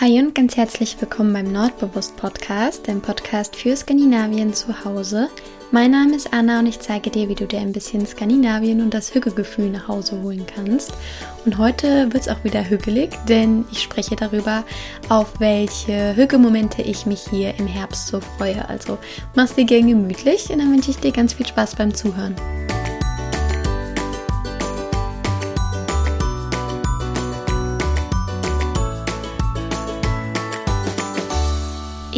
Hi und ganz herzlich willkommen beim Nordbewusst Podcast, dem Podcast für Skandinavien zu Hause. Mein Name ist Anna und ich zeige dir, wie du dir ein bisschen Skandinavien und das Hügelgefühl nach Hause holen kannst. Und heute wird es auch wieder hügelig, denn ich spreche darüber, auf welche Hügelmomente ich mich hier im Herbst so freue. Also mach's dir gern gemütlich und dann wünsche ich dir ganz viel Spaß beim Zuhören.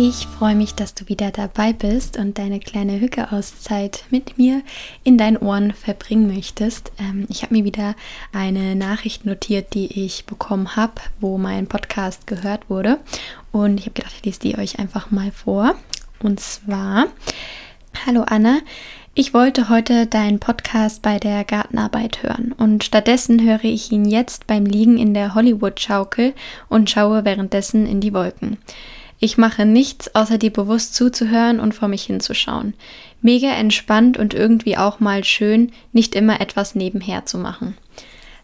Ich freue mich, dass du wieder dabei bist und deine kleine Hücke-Auszeit mit mir in deinen Ohren verbringen möchtest. Ähm, ich habe mir wieder eine Nachricht notiert, die ich bekommen habe, wo mein Podcast gehört wurde. Und ich habe gedacht, ich lese die euch einfach mal vor. Und zwar, hallo Anna, ich wollte heute deinen Podcast bei der Gartenarbeit hören und stattdessen höre ich ihn jetzt beim Liegen in der Hollywood-Schaukel und schaue währenddessen in die Wolken. Ich mache nichts, außer dir bewusst zuzuhören und vor mich hinzuschauen. Mega entspannt und irgendwie auch mal schön, nicht immer etwas nebenher zu machen.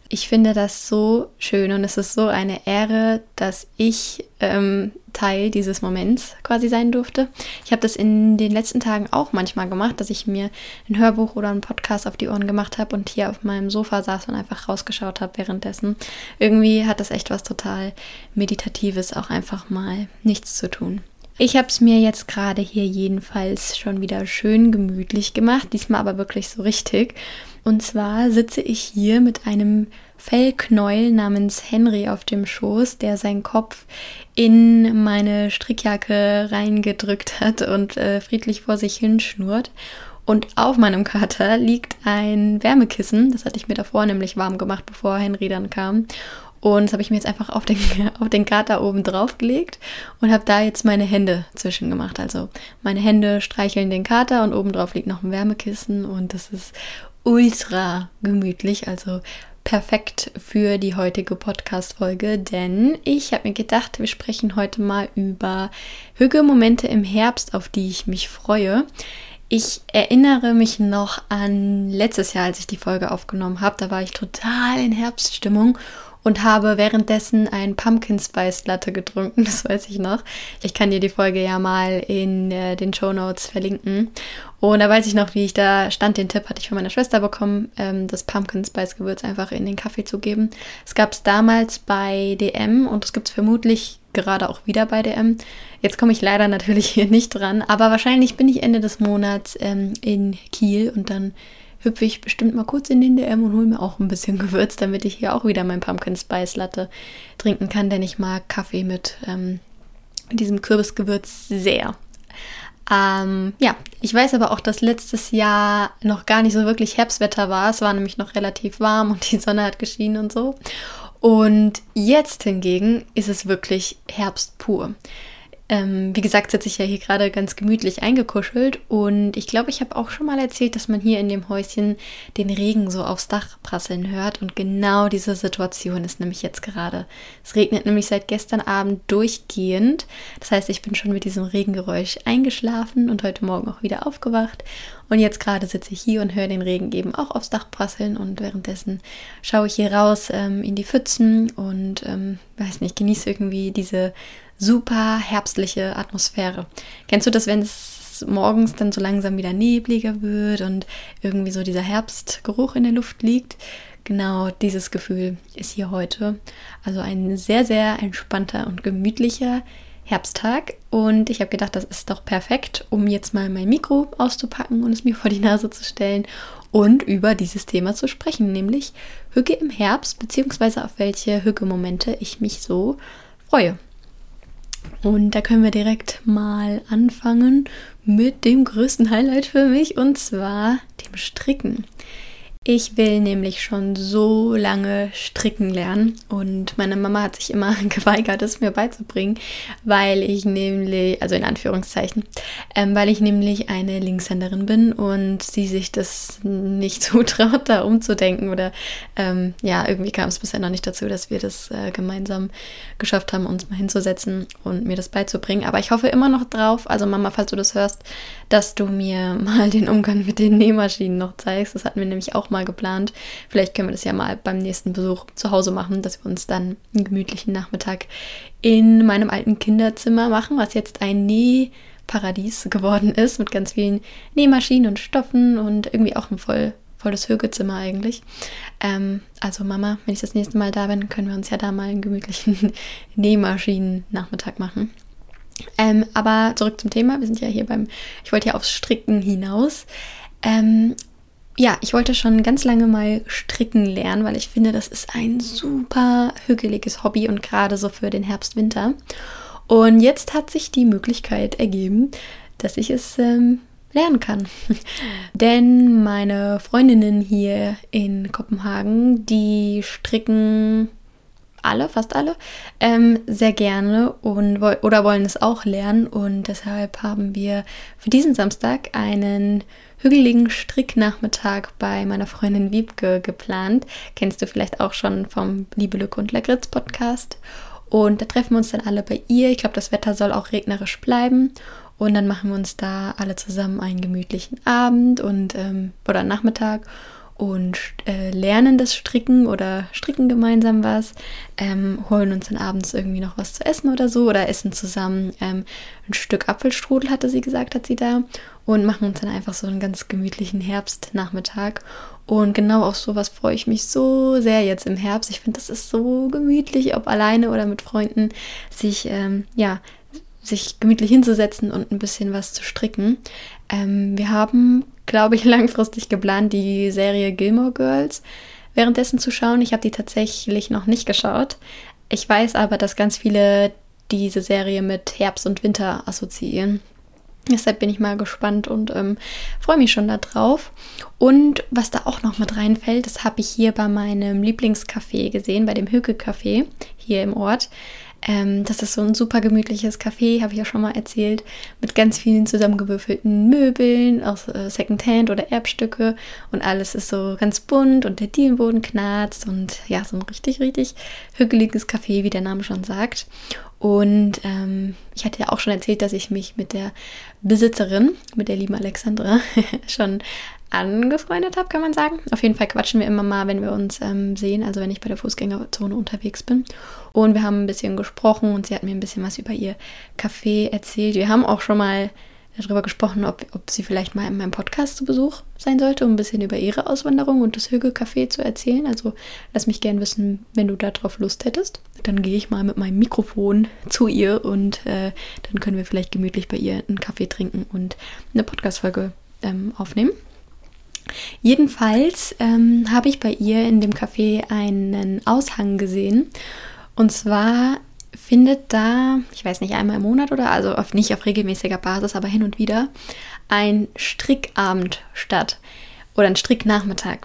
Ich finde das so schön und es ist so eine Ehre, dass ich ähm, Teil dieses Moments quasi sein durfte. Ich habe das in den letzten Tagen auch manchmal gemacht, dass ich mir ein Hörbuch oder einen Podcast auf die Ohren gemacht habe und hier auf meinem Sofa saß und einfach rausgeschaut habe währenddessen. Irgendwie hat das echt was total Meditatives, auch einfach mal nichts zu tun. Ich habe es mir jetzt gerade hier jedenfalls schon wieder schön gemütlich gemacht, diesmal aber wirklich so richtig. Und zwar sitze ich hier mit einem Fellknäuel namens Henry auf dem Schoß, der seinen Kopf in meine Strickjacke reingedrückt hat und äh, friedlich vor sich hinschnurrt. Und auf meinem Kater liegt ein Wärmekissen. Das hatte ich mir davor nämlich warm gemacht, bevor Henry dann kam. Und das habe ich mir jetzt einfach auf den, auf den Kater oben drauf gelegt und habe da jetzt meine Hände zwischen gemacht. Also meine Hände streicheln den Kater und oben drauf liegt noch ein Wärmekissen und das ist ultra gemütlich, also perfekt für die heutige Podcast-Folge, denn ich habe mir gedacht, wir sprechen heute mal über Hügelmomente im Herbst, auf die ich mich freue. Ich erinnere mich noch an letztes Jahr, als ich die Folge aufgenommen habe. Da war ich total in Herbststimmung und habe währenddessen ein Pumpkin Spice Latte getrunken, das weiß ich noch. Ich kann dir die Folge ja mal in äh, den Show Notes verlinken. Und da weiß ich noch, wie ich da stand. Den Tipp hatte ich von meiner Schwester bekommen, ähm, das Pumpkin Spice Gewürz einfach in den Kaffee zu geben. Es gab es damals bei DM und es gibt es vermutlich gerade auch wieder bei DM. Jetzt komme ich leider natürlich hier nicht dran, aber wahrscheinlich bin ich Ende des Monats ähm, in Kiel und dann hüpfe ich bestimmt mal kurz in den DM und hole mir auch ein bisschen Gewürz, damit ich hier auch wieder mein Pumpkin Spice Latte trinken kann, denn ich mag Kaffee mit ähm, diesem Kürbisgewürz sehr. Ähm, ja, ich weiß aber auch, dass letztes Jahr noch gar nicht so wirklich Herbstwetter war. Es war nämlich noch relativ warm und die Sonne hat geschienen und so. Und jetzt hingegen ist es wirklich Herbst pur. Ähm, wie gesagt, sitze ich ja hier gerade ganz gemütlich eingekuschelt und ich glaube, ich habe auch schon mal erzählt, dass man hier in dem Häuschen den Regen so aufs Dach prasseln hört und genau diese Situation ist nämlich jetzt gerade. Es regnet nämlich seit gestern Abend durchgehend. Das heißt, ich bin schon mit diesem Regengeräusch eingeschlafen und heute Morgen auch wieder aufgewacht und jetzt gerade sitze ich hier und höre den Regen eben auch aufs Dach prasseln und währenddessen schaue ich hier raus ähm, in die Pfützen und ähm, weiß nicht, genieße irgendwie diese super herbstliche Atmosphäre. Kennst du das, wenn es morgens dann so langsam wieder nebliger wird und irgendwie so dieser Herbstgeruch in der Luft liegt? Genau dieses Gefühl ist hier heute. Also ein sehr, sehr entspannter und gemütlicher Herbsttag und ich habe gedacht, das ist doch perfekt, um jetzt mal mein Mikro auszupacken und es mir vor die Nase zu stellen und über dieses Thema zu sprechen, nämlich Hücke im Herbst, beziehungsweise auf welche Hücke-Momente ich mich so freue. Und da können wir direkt mal anfangen mit dem größten Highlight für mich und zwar dem Stricken. Ich will nämlich schon so lange stricken lernen und meine Mama hat sich immer geweigert, es mir beizubringen, weil ich nämlich, also in Anführungszeichen, ähm, weil ich nämlich eine Linkshänderin bin und sie sich das nicht zutraut, da umzudenken oder ähm, ja, irgendwie kam es bisher noch nicht dazu, dass wir das äh, gemeinsam geschafft haben, uns mal hinzusetzen und mir das beizubringen. Aber ich hoffe immer noch drauf, also Mama, falls du das hörst, dass du mir mal den Umgang mit den Nähmaschinen noch zeigst. Das hatten wir nämlich auch mal nochmal geplant. Vielleicht können wir das ja mal beim nächsten Besuch zu Hause machen, dass wir uns dann einen gemütlichen Nachmittag in meinem alten Kinderzimmer machen, was jetzt ein Nähparadies geworden ist mit ganz vielen Nähmaschinen und Stoffen und irgendwie auch ein voll volles Hügelzimmer eigentlich. Ähm, also Mama, wenn ich das nächste Mal da bin, können wir uns ja da mal einen gemütlichen Nähmaschinen-Nachmittag machen. Ähm, aber zurück zum Thema. Wir sind ja hier beim, ich wollte ja aufs Stricken hinaus. Ähm, ja, ich wollte schon ganz lange mal stricken lernen, weil ich finde, das ist ein super hügeliges Hobby und gerade so für den Herbst, Winter. Und jetzt hat sich die Möglichkeit ergeben, dass ich es ähm, lernen kann. Denn meine Freundinnen hier in Kopenhagen, die stricken alle, fast alle, ähm, sehr gerne und oder wollen es auch lernen. Und deshalb haben wir für diesen Samstag einen hügeligen Stricknachmittag bei meiner Freundin Wiebke geplant. Kennst du vielleicht auch schon vom Liebe Lücke und Lagritz Podcast. Und da treffen wir uns dann alle bei ihr. Ich glaube, das Wetter soll auch regnerisch bleiben. Und dann machen wir uns da alle zusammen einen gemütlichen Abend und ähm, oder Nachmittag und äh, lernen das Stricken oder stricken gemeinsam was, ähm, holen uns dann abends irgendwie noch was zu essen oder so oder essen zusammen ähm, ein Stück Apfelstrudel, hatte sie gesagt, hat sie da und machen uns dann einfach so einen ganz gemütlichen Herbstnachmittag. Und genau auf sowas freue ich mich so sehr jetzt im Herbst. Ich finde, das ist so gemütlich, ob alleine oder mit Freunden, sich ähm, ja sich gemütlich hinzusetzen und ein bisschen was zu stricken. Ähm, wir haben, glaube ich, langfristig geplant, die Serie Gilmore Girls währenddessen zu schauen. Ich habe die tatsächlich noch nicht geschaut. Ich weiß aber, dass ganz viele diese Serie mit Herbst und Winter assoziieren. Deshalb bin ich mal gespannt und ähm, freue mich schon darauf. Und was da auch noch mit reinfällt, das habe ich hier bei meinem Lieblingscafé gesehen, bei dem Höke Café hier im Ort. Ähm, das ist so ein super gemütliches Café, habe ich ja schon mal erzählt, mit ganz vielen zusammengewürfelten Möbeln aus äh, Secondhand oder Erbstücke und alles ist so ganz bunt und der Dielenboden knarzt und ja, so ein richtig, richtig hügeliges Café, wie der Name schon sagt. Und ähm, ich hatte ja auch schon erzählt, dass ich mich mit der Besitzerin, mit der lieben Alexandra, schon angefreundet habe, kann man sagen. Auf jeden Fall quatschen wir immer mal, wenn wir uns ähm, sehen, also wenn ich bei der Fußgängerzone unterwegs bin. Und wir haben ein bisschen gesprochen und sie hat mir ein bisschen was über ihr Café erzählt. Wir haben auch schon mal darüber gesprochen, ob, ob sie vielleicht mal in meinem Podcast zu Besuch sein sollte, um ein bisschen über ihre Auswanderung und das Hügel Café zu erzählen. Also lass mich gern wissen, wenn du darauf Lust hättest. Dann gehe ich mal mit meinem Mikrofon zu ihr und äh, dann können wir vielleicht gemütlich bei ihr einen Kaffee trinken und eine Podcast-Folge ähm, aufnehmen. Jedenfalls ähm, habe ich bei ihr in dem Café einen Aushang gesehen. Und zwar findet da, ich weiß nicht, einmal im Monat oder also auf, nicht auf regelmäßiger Basis, aber hin und wieder ein Strickabend statt oder ein Stricknachmittag.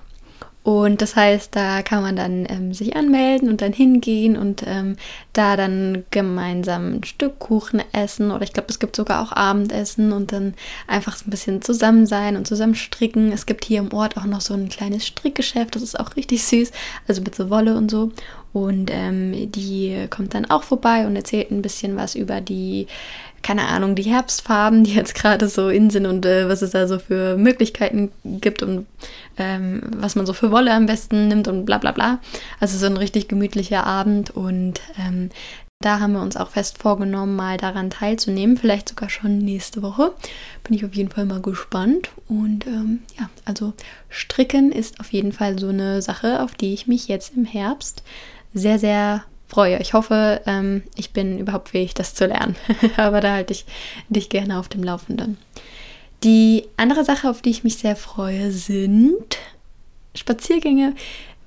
Und das heißt, da kann man dann ähm, sich anmelden und dann hingehen und ähm, da dann gemeinsam ein Stück Kuchen essen oder ich glaube, es gibt sogar auch Abendessen und dann einfach so ein bisschen zusammen sein und zusammen stricken. Es gibt hier im Ort auch noch so ein kleines Strickgeschäft, das ist auch richtig süß, also mit so Wolle und so. Und ähm, die kommt dann auch vorbei und erzählt ein bisschen was über die keine Ahnung, die Herbstfarben, die jetzt gerade so in sind und äh, was es da so für Möglichkeiten gibt und ähm, was man so für Wolle am besten nimmt und bla bla bla. Also so ein richtig gemütlicher Abend und ähm, da haben wir uns auch fest vorgenommen, mal daran teilzunehmen, vielleicht sogar schon nächste Woche. Bin ich auf jeden Fall mal gespannt. Und ähm, ja, also Stricken ist auf jeden Fall so eine Sache, auf die ich mich jetzt im Herbst sehr, sehr freue. Ich hoffe, ähm, ich bin überhaupt fähig, das zu lernen. Aber da halte ich dich gerne auf dem Laufenden. Die andere Sache, auf die ich mich sehr freue, sind Spaziergänge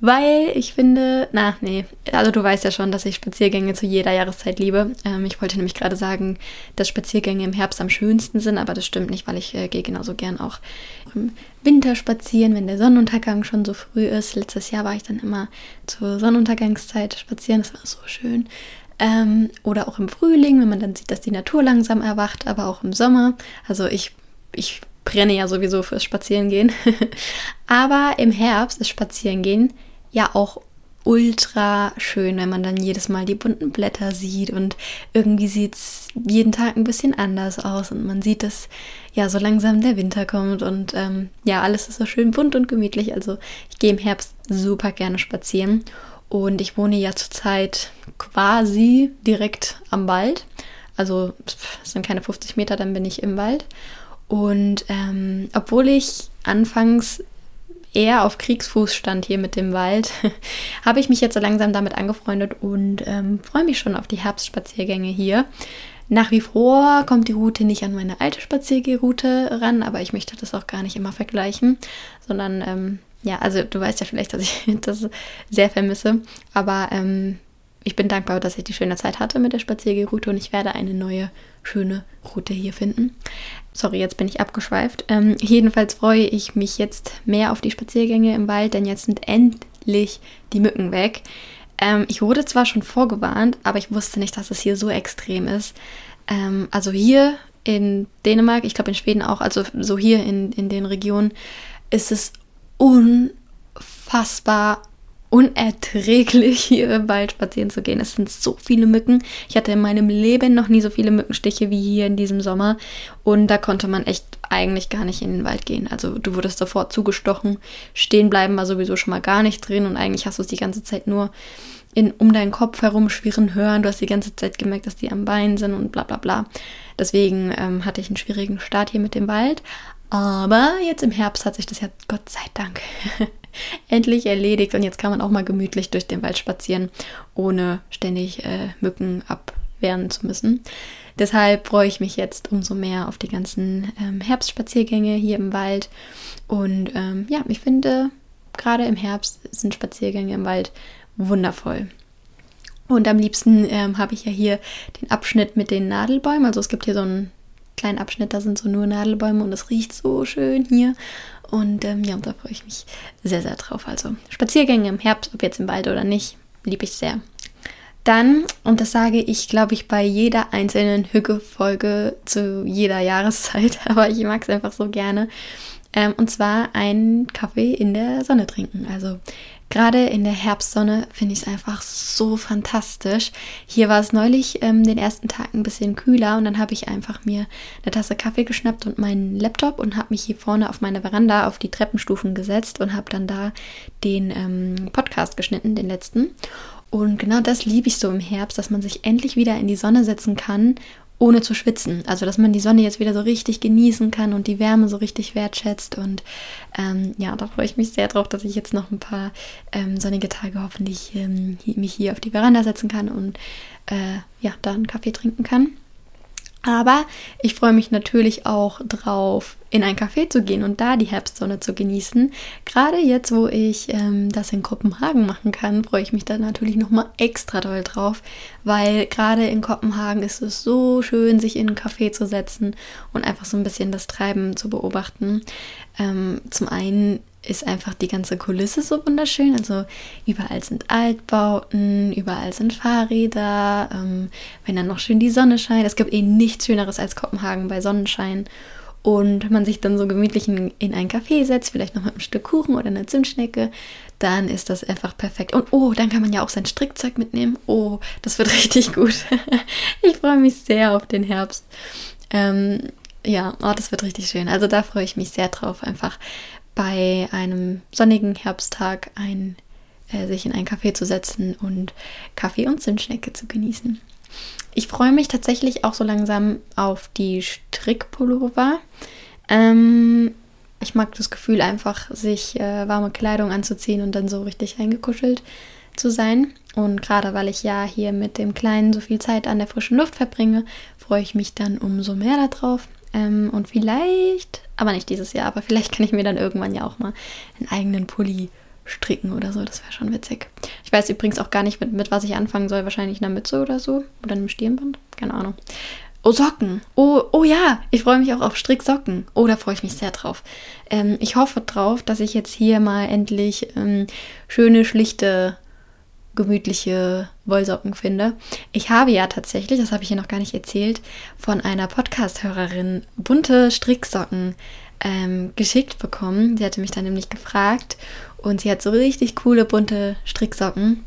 weil ich finde, na, nee, also du weißt ja schon, dass ich Spaziergänge zu jeder Jahreszeit liebe. Ähm, ich wollte nämlich gerade sagen, dass Spaziergänge im Herbst am schönsten sind, aber das stimmt nicht, weil ich äh, gehe genauso gern auch im Winter spazieren, wenn der Sonnenuntergang schon so früh ist. Letztes Jahr war ich dann immer zur Sonnenuntergangszeit spazieren, das war so schön. Ähm, oder auch im Frühling, wenn man dann sieht, dass die Natur langsam erwacht, aber auch im Sommer. Also ich, ich brenne ja sowieso fürs Spazierengehen. Aber im Herbst ist Spazierengehen ja auch ultra schön, wenn man dann jedes Mal die bunten Blätter sieht und irgendwie sieht es jeden Tag ein bisschen anders aus und man sieht, dass ja so langsam der Winter kommt und ähm, ja, alles ist so schön bunt und gemütlich. Also ich gehe im Herbst super gerne spazieren und ich wohne ja zurzeit quasi direkt am Wald. Also es sind keine 50 Meter, dann bin ich im Wald. Und ähm, obwohl ich anfangs eher auf Kriegsfuß stand hier mit dem Wald, habe ich mich jetzt so langsam damit angefreundet und ähm, freue mich schon auf die Herbstspaziergänge hier. Nach wie vor kommt die Route nicht an meine alte Spaziergeroute ran, aber ich möchte das auch gar nicht immer vergleichen, sondern ähm, ja, also du weißt ja vielleicht, dass ich das sehr vermisse, aber ähm, ich bin dankbar, dass ich die schöne Zeit hatte mit der Spaziergeroute und ich werde eine neue schöne Route hier finden. Sorry, jetzt bin ich abgeschweift. Ähm, jedenfalls freue ich mich jetzt mehr auf die Spaziergänge im Wald, denn jetzt sind endlich die Mücken weg. Ähm, ich wurde zwar schon vorgewarnt, aber ich wusste nicht, dass es hier so extrem ist. Ähm, also hier in Dänemark, ich glaube in Schweden auch, also so hier in, in den Regionen, ist es unfassbar unerträglich, hier im Wald spazieren zu gehen. Es sind so viele Mücken. Ich hatte in meinem Leben noch nie so viele Mückenstiche wie hier in diesem Sommer. Und da konnte man echt eigentlich gar nicht in den Wald gehen. Also du wurdest sofort zugestochen. Stehen bleiben war sowieso schon mal gar nicht drin. Und eigentlich hast du es die ganze Zeit nur in, um deinen Kopf herum schwirren hören. Du hast die ganze Zeit gemerkt, dass die am Bein sind und bla bla bla. Deswegen ähm, hatte ich einen schwierigen Start hier mit dem Wald. Aber jetzt im Herbst hat sich das ja Gott sei Dank endlich erledigt und jetzt kann man auch mal gemütlich durch den Wald spazieren, ohne ständig äh, Mücken abwehren zu müssen. Deshalb freue ich mich jetzt umso mehr auf die ganzen ähm, Herbstspaziergänge hier im Wald. Und ähm, ja, ich finde, gerade im Herbst sind Spaziergänge im Wald wundervoll. Und am liebsten ähm, habe ich ja hier den Abschnitt mit den Nadelbäumen. Also es gibt hier so einen kleinen Abschnitt, da sind so nur Nadelbäume und es riecht so schön hier. Und ähm, ja, da freue ich mich sehr, sehr drauf. Also Spaziergänge im Herbst, ob jetzt im Wald oder nicht, liebe ich sehr. Dann, und das sage ich, glaube ich, bei jeder einzelnen Hücke-Folge zu jeder Jahreszeit, aber ich mag es einfach so gerne. Ähm, und zwar einen Kaffee in der Sonne trinken. Also Gerade in der Herbstsonne finde ich es einfach so fantastisch. Hier war es neulich ähm, den ersten Tag ein bisschen kühler und dann habe ich einfach mir eine Tasse Kaffee geschnappt und meinen Laptop und habe mich hier vorne auf meine Veranda auf die Treppenstufen gesetzt und habe dann da den ähm, Podcast geschnitten, den letzten. Und genau das liebe ich so im Herbst, dass man sich endlich wieder in die Sonne setzen kann ohne zu schwitzen. Also, dass man die Sonne jetzt wieder so richtig genießen kann und die Wärme so richtig wertschätzt. Und ähm, ja, da freue ich mich sehr drauf, dass ich jetzt noch ein paar ähm, sonnige Tage hoffentlich ähm, mich hier auf die Veranda setzen kann und äh, ja, da einen Kaffee trinken kann. Aber ich freue mich natürlich auch drauf, in ein Café zu gehen und da die Herbstsonne zu genießen. Gerade jetzt, wo ich ähm, das in Kopenhagen machen kann, freue ich mich da natürlich nochmal extra doll drauf, weil gerade in Kopenhagen ist es so schön, sich in ein Café zu setzen und einfach so ein bisschen das Treiben zu beobachten. Ähm, zum einen ist einfach die ganze Kulisse so wunderschön. Also überall sind Altbauten, überall sind Fahrräder, ähm, wenn dann noch schön die Sonne scheint. Es gibt eh nichts Schöneres als Kopenhagen bei Sonnenschein. Und man sich dann so gemütlich in, in ein Café setzt, vielleicht noch mit einem Stück Kuchen oder einer Zimtschnecke, dann ist das einfach perfekt. Und oh, dann kann man ja auch sein Strickzeug mitnehmen. Oh, das wird richtig gut. ich freue mich sehr auf den Herbst. Ähm, ja, oh, das wird richtig schön. Also da freue ich mich sehr drauf, einfach bei einem sonnigen Herbsttag ein, äh, sich in ein Café zu setzen und Kaffee und Zimtschnecke zu genießen. Ich freue mich tatsächlich auch so langsam auf die Strickpullover. Ähm, ich mag das Gefühl einfach, sich äh, warme Kleidung anzuziehen und dann so richtig eingekuschelt zu sein. Und gerade weil ich ja hier mit dem Kleinen so viel Zeit an der frischen Luft verbringe, freue ich mich dann umso mehr darauf. Ähm, und vielleicht, aber nicht dieses Jahr, aber vielleicht kann ich mir dann irgendwann ja auch mal einen eigenen Pulli stricken oder so. Das wäre schon witzig. Ich weiß übrigens auch gar nicht, mit, mit was ich anfangen soll. Wahrscheinlich einer Mütze oder so. Oder einem Stirnband. Keine Ahnung. Oh, Socken. Oh, oh ja, ich freue mich auch auf Stricksocken. Oh, da freue ich mich sehr drauf. Ähm, ich hoffe drauf, dass ich jetzt hier mal endlich ähm, schöne, schlichte gemütliche Wollsocken finde. Ich habe ja tatsächlich, das habe ich hier noch gar nicht erzählt, von einer Podcast-Hörerin bunte Stricksocken ähm, geschickt bekommen. Sie hatte mich dann nämlich gefragt Und sie hat so richtig coole bunte Stricksocken.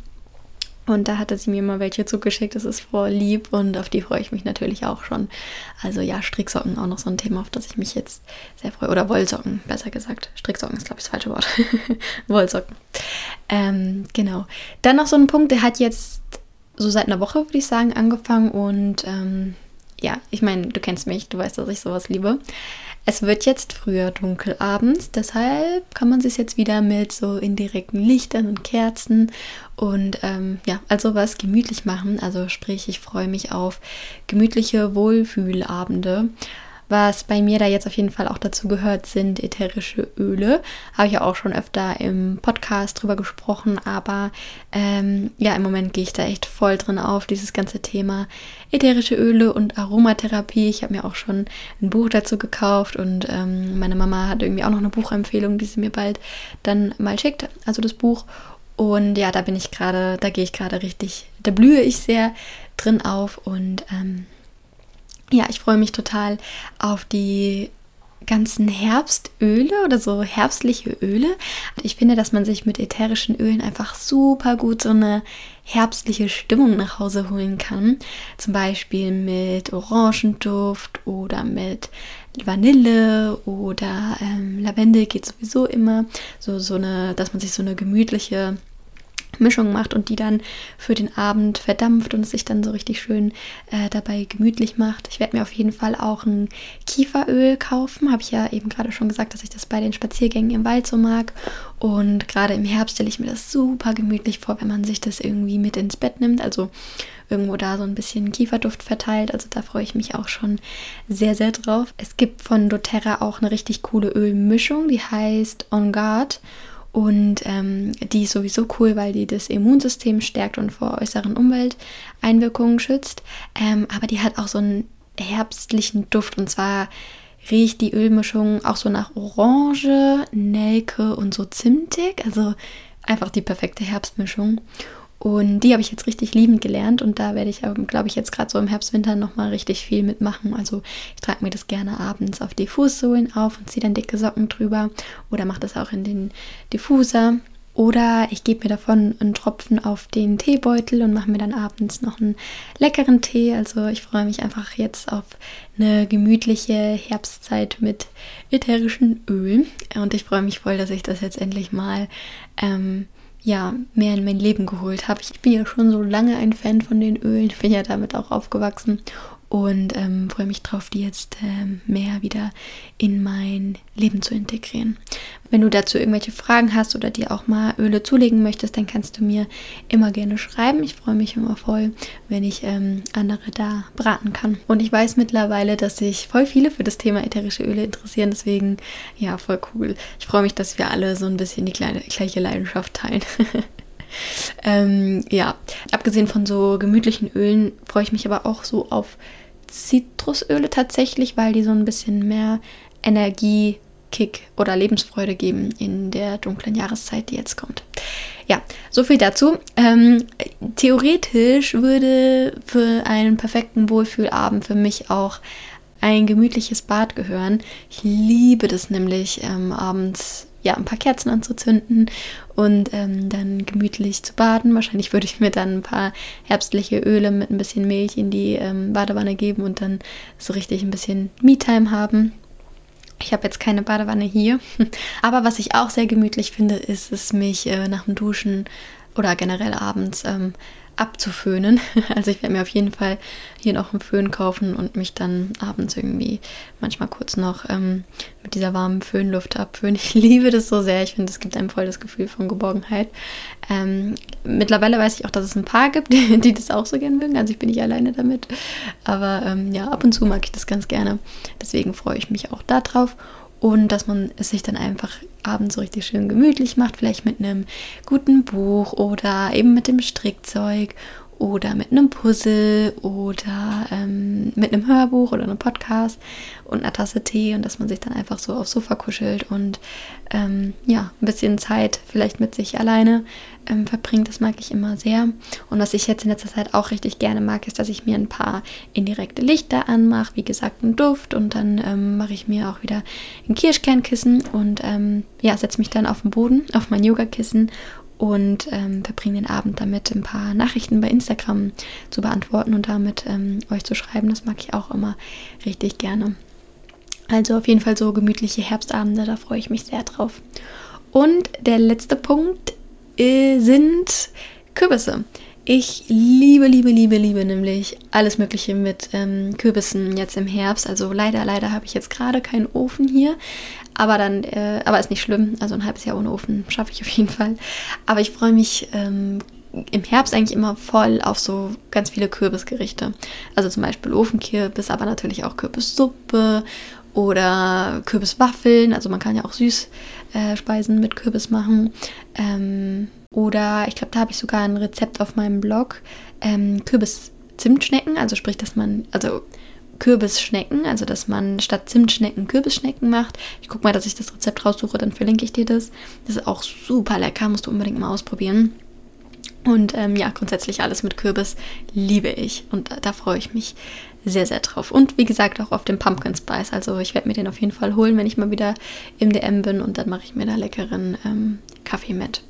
Und da hatte sie mir mal welche zugeschickt. Das ist voll lieb und auf die freue ich mich natürlich auch schon. Also ja, Stricksocken auch noch so ein Thema, auf das ich mich jetzt sehr freue. Oder Wollsocken, besser gesagt. Stricksocken ist, glaube ich, das falsche Wort. Wollsocken. Ähm, genau. Dann noch so ein Punkt, der hat jetzt so seit einer Woche, würde ich sagen, angefangen. Und ähm, ja, ich meine, du kennst mich, du weißt, dass ich sowas liebe. Es wird jetzt früher dunkel abends, deshalb kann man sich jetzt wieder mit so indirekten Lichtern und Kerzen und ähm, ja, also was gemütlich machen. Also sprich, ich freue mich auf gemütliche Wohlfühlabende. Was bei mir da jetzt auf jeden Fall auch dazu gehört, sind ätherische Öle. Habe ich ja auch schon öfter im Podcast drüber gesprochen, aber ähm, ja, im Moment gehe ich da echt voll drin auf, dieses ganze Thema ätherische Öle und Aromatherapie. Ich habe mir auch schon ein Buch dazu gekauft und ähm, meine Mama hat irgendwie auch noch eine Buchempfehlung, die sie mir bald dann mal schickt, also das Buch. Und ja, da bin ich gerade, da gehe ich gerade richtig, da blühe ich sehr drin auf und ähm, ja, ich freue mich total auf die ganzen Herbstöle oder so herbstliche Öle. Ich finde, dass man sich mit ätherischen Ölen einfach super gut so eine herbstliche Stimmung nach Hause holen kann. Zum Beispiel mit Orangenduft oder mit Vanille oder ähm, Lavendel geht sowieso immer. So, so eine, dass man sich so eine gemütliche Mischung macht und die dann für den Abend verdampft und sich dann so richtig schön äh, dabei gemütlich macht. Ich werde mir auf jeden Fall auch ein Kieferöl kaufen. Habe ich ja eben gerade schon gesagt, dass ich das bei den Spaziergängen im Wald so mag. Und gerade im Herbst stelle ich mir das super gemütlich vor, wenn man sich das irgendwie mit ins Bett nimmt. Also irgendwo da so ein bisschen Kieferduft verteilt. Also da freue ich mich auch schon sehr, sehr drauf. Es gibt von doTERRA auch eine richtig coole Ölmischung, die heißt On Guard. Und ähm, die ist sowieso cool, weil die das Immunsystem stärkt und vor äußeren Umwelteinwirkungen schützt. Ähm, aber die hat auch so einen herbstlichen Duft. Und zwar riecht die Ölmischung auch so nach Orange, Nelke und so zimtig. Also einfach die perfekte Herbstmischung. Und die habe ich jetzt richtig liebend gelernt und da werde ich, glaube ich, jetzt gerade so im Herbst, Winter nochmal richtig viel mitmachen. Also ich trage mir das gerne abends auf die Fußsohlen auf und ziehe dann dicke Socken drüber oder mache das auch in den Diffuser. Oder ich gebe mir davon einen Tropfen auf den Teebeutel und mache mir dann abends noch einen leckeren Tee. Also ich freue mich einfach jetzt auf eine gemütliche Herbstzeit mit ätherischen Ölen. Und ich freue mich voll, dass ich das jetzt endlich mal ähm, ja, mehr in mein Leben geholt habe. Ich bin ja schon so lange ein Fan von den Ölen, ich bin ja damit auch aufgewachsen und ähm, freue mich drauf, die jetzt ähm, mehr wieder in mein Leben zu integrieren. Wenn du dazu irgendwelche Fragen hast oder dir auch mal Öle zulegen möchtest, dann kannst du mir immer gerne schreiben. Ich freue mich immer voll, wenn ich ähm, andere da beraten kann. Und ich weiß mittlerweile, dass sich voll viele für das Thema ätherische Öle interessieren. Deswegen, ja, voll cool. Ich freue mich, dass wir alle so ein bisschen die kleine, gleiche Leidenschaft teilen. ähm, ja, abgesehen von so gemütlichen Ölen freue ich mich aber auch so auf Zitrusöle tatsächlich, weil die so ein bisschen mehr Energie, Kick oder Lebensfreude geben in der dunklen Jahreszeit, die jetzt kommt. Ja, so viel dazu. Ähm, theoretisch würde für einen perfekten Wohlfühlabend für mich auch ein gemütliches Bad gehören. Ich liebe das nämlich ähm, abends ja, ein paar Kerzen anzuzünden und ähm, dann gemütlich zu baden. Wahrscheinlich würde ich mir dann ein paar herbstliche Öle mit ein bisschen Milch in die ähm, Badewanne geben und dann so richtig ein bisschen Me-Time haben. Ich habe jetzt keine Badewanne hier, aber was ich auch sehr gemütlich finde, ist es, mich äh, nach dem Duschen oder generell abends ähm, abzuföhnen. Also ich werde mir auf jeden Fall hier noch einen Föhn kaufen und mich dann abends irgendwie manchmal kurz noch ähm, mit dieser warmen Föhnluft abföhnen. Ich liebe das so sehr. Ich finde, es gibt einem voll das Gefühl von Geborgenheit. Ähm, mittlerweile weiß ich auch, dass es ein paar gibt, die, das auch so gerne mögen. Also ich bin nicht alleine damit. Aber ähm, ja, ab und zu mag ich das ganz gerne. Deswegen freue ich mich auch darauf und dass man es sich dann einfach abends so richtig schön gemütlich macht, vielleicht mit einem guten Buch oder eben mit dem Strickzeug oder mit einem Puzzle oder ähm, mit einem Hörbuch oder einem Podcast und einer Tasse Tee und dass man sich dann einfach so aufs Sofa kuschelt und ähm, ja, ein bisschen Zeit vielleicht mit sich alleine ähm, verbringt. Das mag ich immer sehr. Und was ich jetzt in letzter Zeit auch richtig gerne mag, ist, dass ich mir ein paar indirekte Lichter anmache. Wie gesagt, einen Duft und dann ähm, mache ich mir auch wieder ein Kirschkernkissen und ähm, ja, setze mich dann auf den Boden, auf mein Yogakissen und ähm, verbringe den Abend damit, ein paar Nachrichten bei Instagram zu beantworten und damit ähm, euch zu schreiben. Das mag ich auch immer richtig gerne. Also auf jeden Fall so gemütliche Herbstabende, da freue ich mich sehr drauf. Und der letzte Punkt äh, sind Kürbisse. Ich liebe, liebe, liebe, liebe nämlich alles Mögliche mit ähm, Kürbissen jetzt im Herbst. Also leider, leider habe ich jetzt gerade keinen Ofen hier. Aber dann, äh, aber ist nicht schlimm. Also ein halbes Jahr ohne Ofen schaffe ich auf jeden Fall. Aber ich freue mich ähm, im Herbst eigentlich immer voll auf so ganz viele Kürbisgerichte. Also zum Beispiel Ofenkürbis, aber natürlich auch Kürbissuppe oder Kürbiswaffeln. Also man kann ja auch Süßspeisen äh, mit Kürbis machen. Ähm, oder ich glaube, da habe ich sogar ein Rezept auf meinem Blog. Ähm, Kürbis-Zimtschnecken, also sprich, dass man, also Kürbisschnecken, also dass man statt Zimtschnecken Kürbisschnecken macht. Ich gucke mal, dass ich das Rezept raussuche, dann verlinke ich dir das. Das ist auch super lecker, musst du unbedingt mal ausprobieren. Und ähm, ja, grundsätzlich alles mit Kürbis liebe ich und da freue ich mich sehr, sehr drauf. Und wie gesagt, auch auf den Pumpkin Spice. Also ich werde mir den auf jeden Fall holen, wenn ich mal wieder im DM bin und dann mache ich mir da leckeren ähm, Kaffee mit.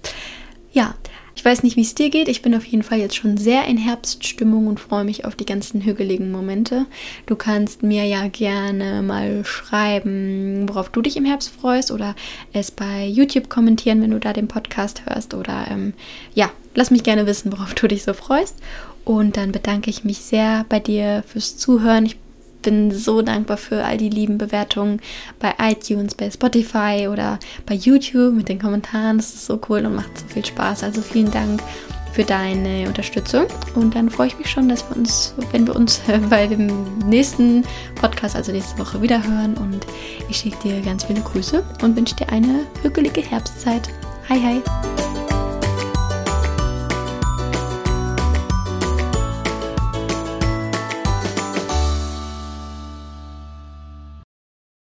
Ja, ich weiß nicht, wie es dir geht. Ich bin auf jeden Fall jetzt schon sehr in Herbststimmung und freue mich auf die ganzen hügeligen Momente. Du kannst mir ja gerne mal schreiben, worauf du dich im Herbst freust oder es bei YouTube kommentieren, wenn du da den Podcast hörst oder ähm, ja, lass mich gerne wissen, worauf du dich so freust. Und dann bedanke ich mich sehr bei dir fürs Zuhören. Ich bin so dankbar für all die lieben Bewertungen bei iTunes, bei Spotify oder bei YouTube mit den Kommentaren. Das ist so cool und macht so viel Spaß. Also vielen Dank für deine Unterstützung. Und dann freue ich mich schon, dass wir uns, wenn wir uns bei dem nächsten Podcast, also nächste Woche, wieder hören. Und ich schicke dir ganz viele Grüße und wünsche dir eine hügelige Herbstzeit. Hi, hi!